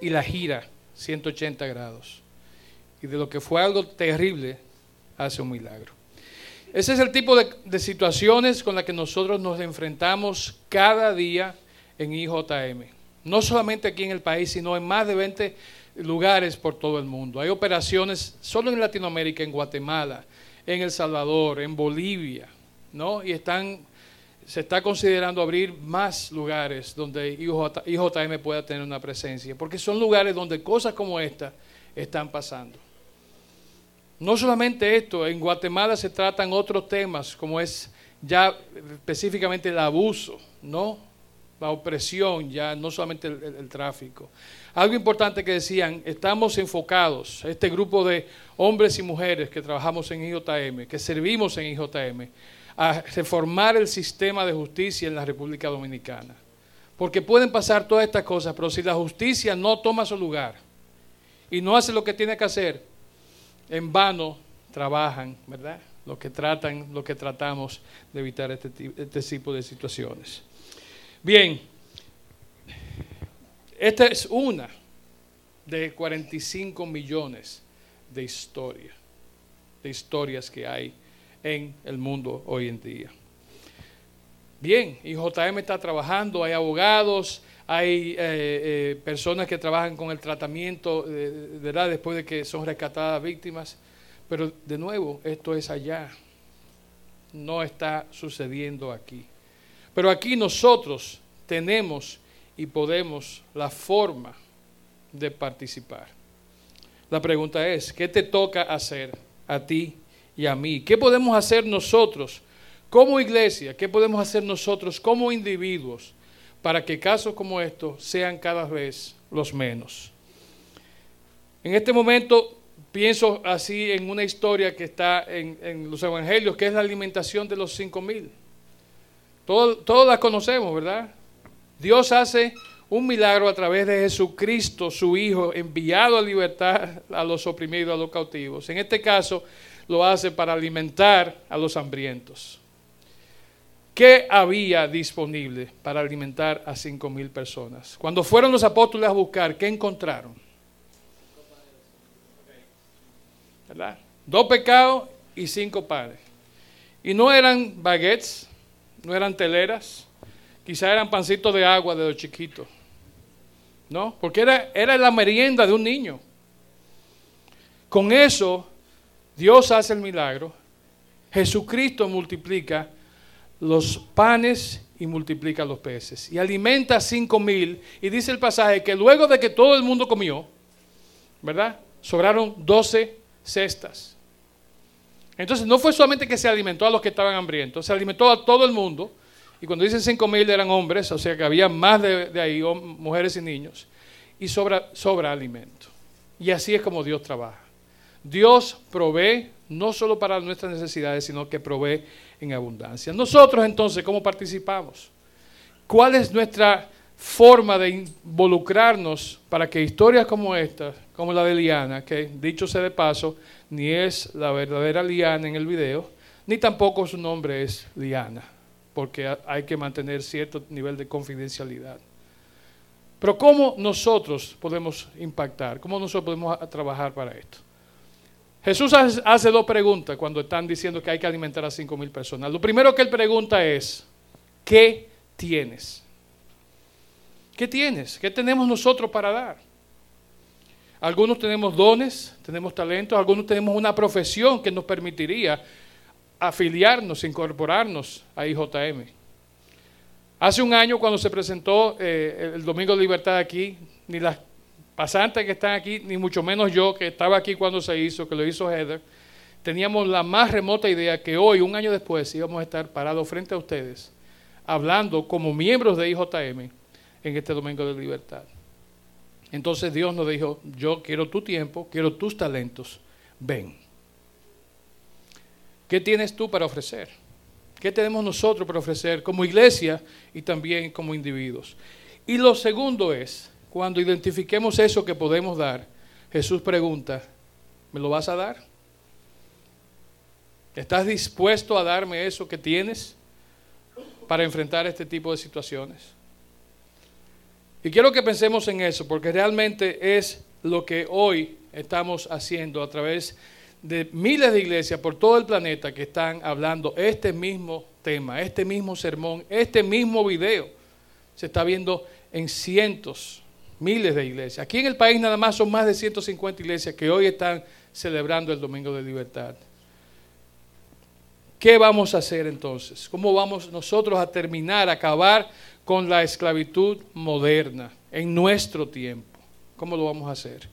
y la gira 180 grados. Y de lo que fue algo terrible, hace un milagro. Ese es el tipo de, situaciones con las que nosotros nos enfrentamos cada día en IJM. No solamente aquí en el país, sino en más de 20 lugares por todo el mundo. Hay operaciones solo en Latinoamérica, en Guatemala, en El Salvador, en Bolivia, ¿no? Y están, se está considerando abrir más lugares donde IJM pueda tener una presencia, porque son lugares donde cosas como esta están pasando. No solamente esto, en Guatemala se tratan otros temas, como es ya específicamente el abuso, ¿no? La opresión, ya no solamente el, el tráfico. Algo importante que decían, estamos enfocados, este grupo de hombres y mujeres que trabajamos en IJM, que servimos en IJM, a reformar el sistema de justicia en la República Dominicana. Porque pueden pasar todas estas cosas, pero si la justicia no toma su lugar y no hace lo que tiene que hacer, en vano trabajan, ¿verdad? Lo que tratan, lo que tratamos de evitar este, este tipo de situaciones. Bien, esta es una de 45 millones de historias, de historias que hay en el mundo hoy en día. Bien, y JM está trabajando, hay abogados, hay eh, eh, personas que trabajan con el tratamiento ¿verdad? después de que son rescatadas víctimas, pero de nuevo, esto es allá, no está sucediendo aquí. Pero aquí nosotros tenemos y podemos la forma de participar. La pregunta es, ¿qué te toca hacer a ti y a mí? ¿Qué podemos hacer nosotros como iglesia? ¿Qué podemos hacer nosotros como individuos para que casos como estos sean cada vez los menos? En este momento pienso así en una historia que está en, los evangelios, que es la alimentación de los cinco mil. Todos la conocemos, ¿verdad? Dios hace un milagro a través de Jesucristo, su Hijo, enviado a libertar a los oprimidos, a los cautivos. En este caso, lo hace para alimentar a los hambrientos. ¿Qué había disponible para alimentar a cinco mil personas? Cuando fueron los apóstoles a buscar, ¿qué encontraron? ¿Verdad? Dos pecados y cinco panes. Y no eran baguettes, no eran teleras, quizá eran pancitos de agua de los chiquitos. ¿no? Porque era, era la merienda de un niño. Con eso, Dios hace el milagro. Jesucristo multiplica los panes y multiplica los peces. Y alimenta a cinco mil. Y dice el pasaje que luego de que todo el mundo comió, ¿verdad? Sobraron doce cestas. Entonces no fue solamente que se alimentó a los que estaban hambrientos, se alimentó a todo el mundo y cuando dicen cinco mil eran hombres, o sea que había más de, ahí, mujeres y niños. Y sobra, sobra alimento. Y así es como Dios trabaja. Dios provee no solo para nuestras necesidades, sino que provee en abundancia. Nosotros entonces, ¿cómo participamos? ¿Cuál es nuestra forma de involucrarnos para que historias como esta, como la de Liana, que dicho sea de paso, ni es la verdadera Liana en el video, ni tampoco su nombre es Liana porque hay que mantener cierto nivel de confidencialidad. Pero ¿cómo nosotros podemos impactar? ¿Cómo nosotros podemos trabajar para esto? Jesús hace dos preguntas cuando están diciendo que hay que alimentar a cinco mil personas. Lo primero que él pregunta es, ¿qué tienes? ¿Qué tienes? ¿Qué tenemos nosotros para dar? Algunos tenemos dones, tenemos talentos, algunos tenemos una profesión que nos permitiría afiliarnos, incorporarnos a IJM. Hace un año cuando se presentó eh, el Domingo de Libertad aquí, ni las pasantes que están aquí, ni mucho menos yo que estaba aquí cuando se hizo, que lo hizo Heather, teníamos la más remota idea que hoy, un año después, íbamos a estar parados frente a ustedes, hablando como miembros de IJM en este Domingo de Libertad. Entonces Dios nos dijo, yo quiero tu tiempo, quiero tus talentos, ven. ¿Qué tienes tú para ofrecer? ¿Qué tenemos nosotros para ofrecer como iglesia y también como individuos? Y lo segundo es, cuando identifiquemos eso que podemos dar, Jesús pregunta, ¿me lo vas a dar? ¿Estás dispuesto a darme eso que tienes para enfrentar este tipo de situaciones? Y quiero que pensemos en eso, porque realmente es lo que hoy estamos haciendo a través de miles de iglesias por todo el planeta que están hablando este mismo tema, este mismo sermón, este mismo video. Se está viendo en cientos, miles de iglesias. Aquí en el país nada más son más de 150 iglesias que hoy están celebrando el Domingo de Libertad. ¿Qué vamos a hacer entonces? ¿Cómo vamos nosotros a terminar, a acabar con la esclavitud moderna en nuestro tiempo. ¿Cómo lo vamos a hacer?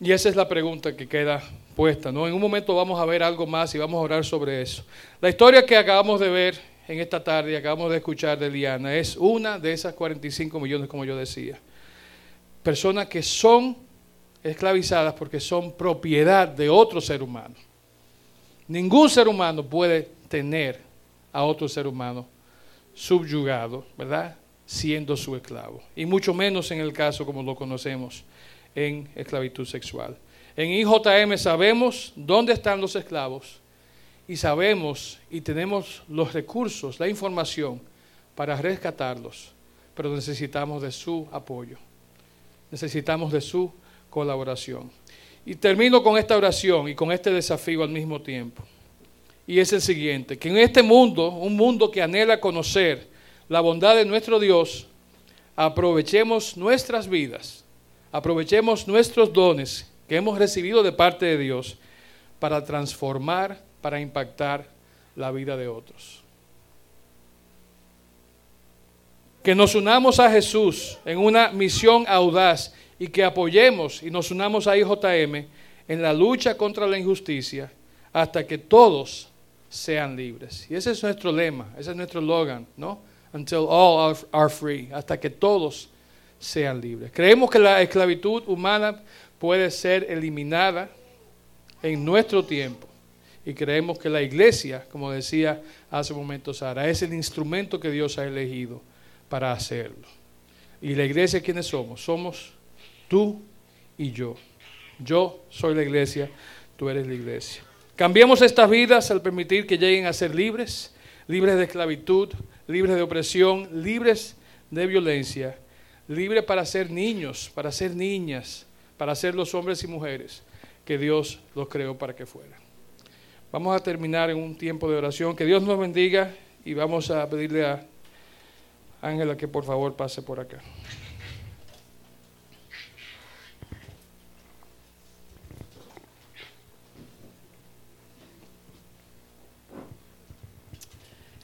Y esa es la pregunta que queda puesta, ¿no? En un momento vamos a ver algo más y vamos a orar sobre eso. La historia que acabamos de ver en esta tarde acabamos de escuchar de Liana es una de esas 45 millones, como yo decía. Personas que son esclavizadas porque son propiedad de otro ser humano. Ningún ser humano puede tener a otro ser humano subyugado, ¿verdad? Siendo su esclavo. Y mucho menos en el caso como lo conocemos en esclavitud sexual. En IJM sabemos dónde están los esclavos y sabemos y tenemos los recursos, la información para rescatarlos, pero necesitamos de su apoyo, necesitamos de su colaboración. Y termino con esta oración y con este desafío al mismo tiempo y es el siguiente, que en este mundo, un mundo que anhela conocer la bondad de nuestro Dios, aprovechemos nuestras vidas, aprovechemos nuestros dones que hemos recibido de parte de Dios para transformar, para impactar la vida de otros. Que nos unamos a Jesús en una misión audaz y que apoyemos y nos unamos a IJM en la lucha contra la injusticia hasta que todos sean libres. Y ese es nuestro lema, ese es nuestro slogan, ¿no? Until all are free, hasta que todos sean libres. Creemos que la esclavitud humana puede ser eliminada en nuestro tiempo. Y creemos que la iglesia, como decía hace un momento Sara, es el instrumento que Dios ha elegido para hacerlo. Y la iglesia, ¿quiénes somos? Somos tú y yo. Yo soy la iglesia, tú eres la iglesia. Cambiemos estas vidas al permitir que lleguen a ser libres, libres de esclavitud, libres de opresión, libres de violencia, libres para ser niños, para ser niñas, para ser los hombres y mujeres que Dios los creó para que fueran. Vamos a terminar en un tiempo de oración. Que Dios nos bendiga y vamos a pedirle a Ángela que por favor pase por acá.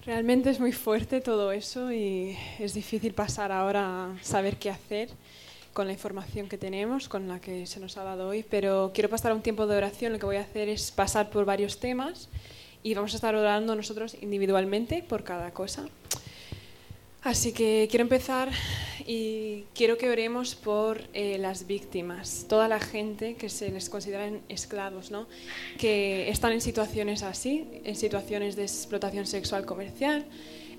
Realmente es muy fuerte todo eso y es difícil pasar ahora a saber qué hacer con la información que tenemos, con la que se nos ha dado hoy, pero quiero pasar un tiempo de oración. Lo que voy a hacer es pasar por varios temas y vamos a estar orando nosotros individualmente por cada cosa. Así que quiero empezar y quiero que oremos por eh, las víctimas, toda la gente que se les consideran esclavos, ¿no? que están en situaciones así, en situaciones de explotación sexual comercial,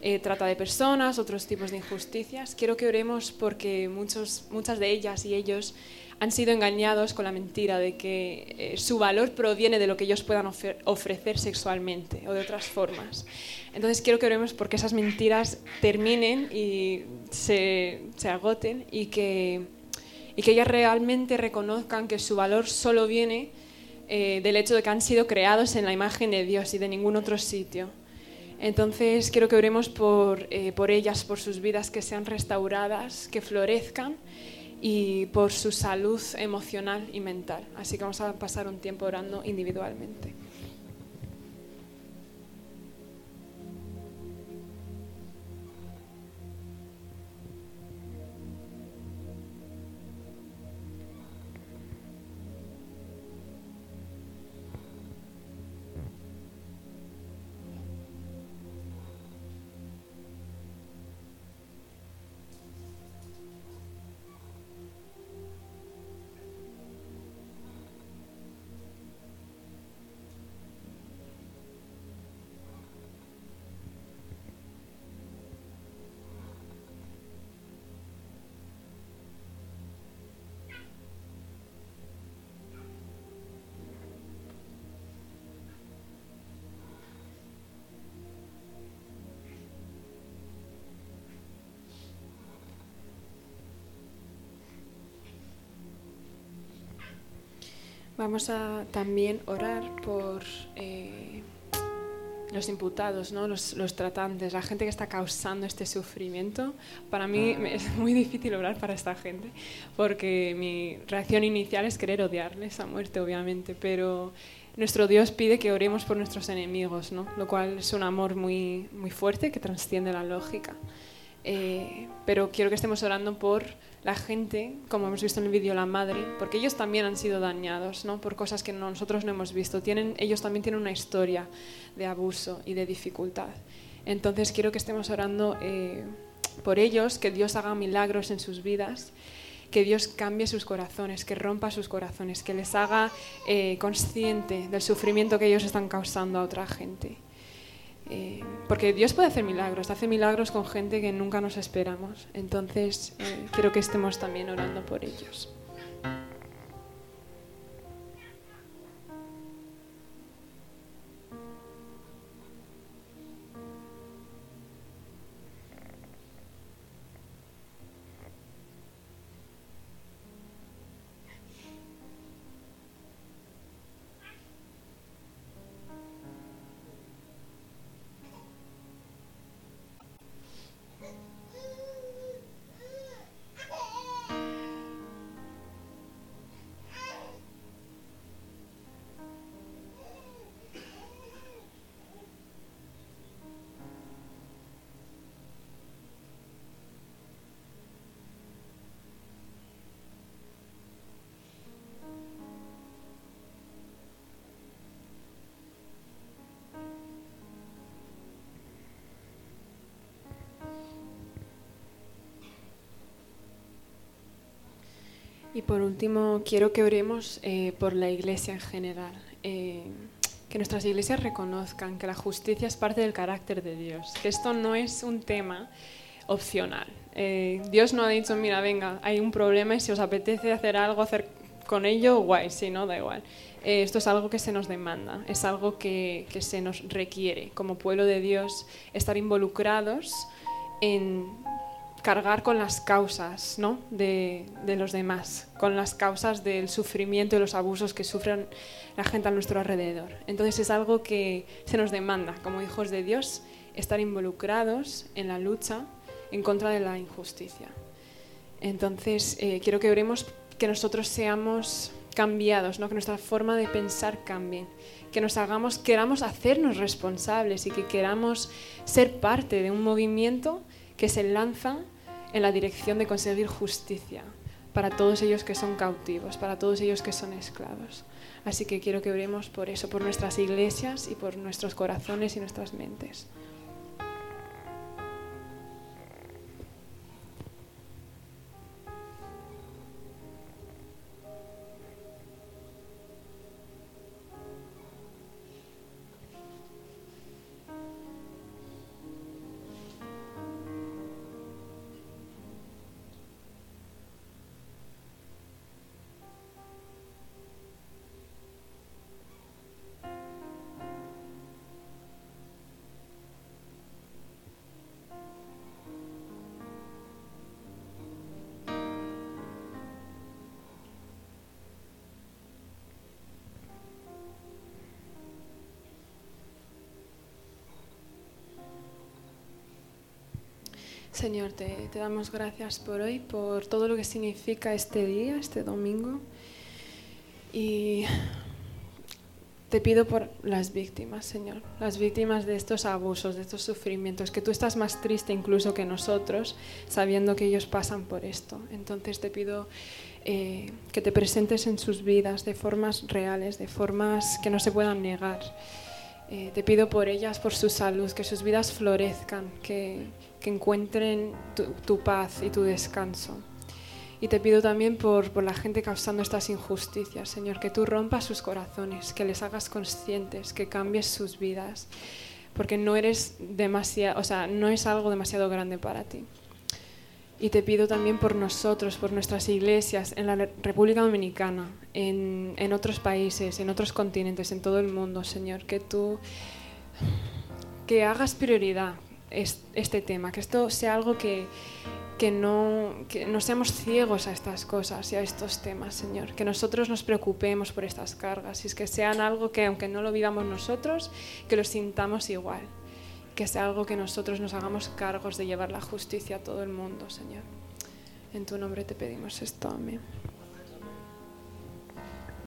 eh, trata de personas, otros tipos de injusticias. Quiero que oremos porque muchos, muchas de ellas y ellos han sido engañados con la mentira de que eh, su valor proviene de lo que ellos puedan ofrecer sexualmente o de otras formas. Entonces quiero que oremos porque esas mentiras terminen y se, agoten y que, y que ellas realmente reconozcan que su valor solo viene eh, del hecho de que han sido creados en la imagen de Dios y de ningún otro sitio. Entonces quiero que oremos por, eh, por ellas, por sus vidas que sean restauradas, que florezcan y por su salud emocional y mental. Así que vamos a pasar un tiempo orando individualmente. Vamos a también orar por eh, los imputados, ¿no? los, los tratantes, la gente que está causando este sufrimiento. Para mí es muy difícil orar para esta gente, porque mi reacción inicial es querer odiarles a muerte, obviamente, pero nuestro Dios pide que oremos por nuestros enemigos, ¿no? lo cual es un amor muy, muy fuerte que trasciende la lógica. Eh, pero quiero que estemos orando por la gente, como hemos visto en el vídeo, la madre, porque ellos también han sido dañados ¿no? por cosas que no- nosotros no hemos visto. Tienen, ellos también tienen una historia de abuso y de dificultad. Entonces quiero que estemos orando eh, por ellos, que Dios haga milagros en sus vidas, que Dios cambie sus corazones, que rompa sus corazones, que les haga eh, consciente del sufrimiento que ellos están causando a otra gente. Eh, porque Dios puede hacer milagros, hace milagros con gente que nunca nos esperamos. Entonces, eh, quiero que estemos también orando por ellos. Y por último, quiero que oremos eh, por la iglesia en general. Eh, que nuestras iglesias reconozcan que la justicia es parte del carácter de Dios, que esto no es un tema opcional. Eh, Dios no ha dicho, mira, venga, hay un problema y si os apetece hacer algo, hacer con ello, guay, si no, da igual. Esto es algo que se nos demanda, es algo que, que se nos requiere como pueblo de Dios, estar involucrados en cargar con las causas ¿no? de, de los demás, con las causas del sufrimiento y los abusos que sufren la gente a nuestro alrededor. Entonces es algo que se nos demanda, como hijos de Dios, estar involucrados en la lucha en contra de la injusticia. Entonces eh, quiero que oremos que nosotros seamos cambiados, ¿no? que nuestra forma de pensar cambie, que nos hagamos, queramos hacernos responsables y que queramos ser parte de un movimiento que se lanza en la dirección de conseguir justicia para todos ellos que son cautivos, para todos ellos que son esclavos. Así que quiero que oremos por eso, por nuestras iglesias y por nuestros corazones y nuestras mentes. Señor, te, te, damos gracias por hoy, por todo lo que significa este día, este domingo. Y te pido por las víctimas, Señor, las víctimas de estos abusos, de estos sufrimientos, que tú estás más triste incluso que nosotros, sabiendo que ellos pasan por esto. Entonces te pido eh, que te presentes en sus vidas de formas reales, de formas que no se puedan negar. Eh, te pido por ellas, por su salud, que sus vidas florezcan, que, que encuentren tu, paz y tu descanso. Y te pido también por, por, la gente causando estas injusticias, Señor, que tú rompas sus corazones, que les hagas conscientes, que cambies sus vidas, porque no eres demasiado, o sea, no es algo demasiado grande para ti. Y te pido también por nosotros, por nuestras iglesias en la República Dominicana, en, en otros países, en otros continentes, en todo el mundo, Señor, que tú que hagas prioridad este tema, que esto sea algo que, que, no, que no seamos ciegos a estas cosas y a estos temas, Señor. Que nosotros nos preocupemos por estas cargas y es que sean algo que, aunque no lo vivamos nosotros, que lo sintamos igual. Que sea algo que nosotros nos hagamos cargos de llevar la justicia a todo el mundo, Señor. En tu nombre te pedimos esto, amén.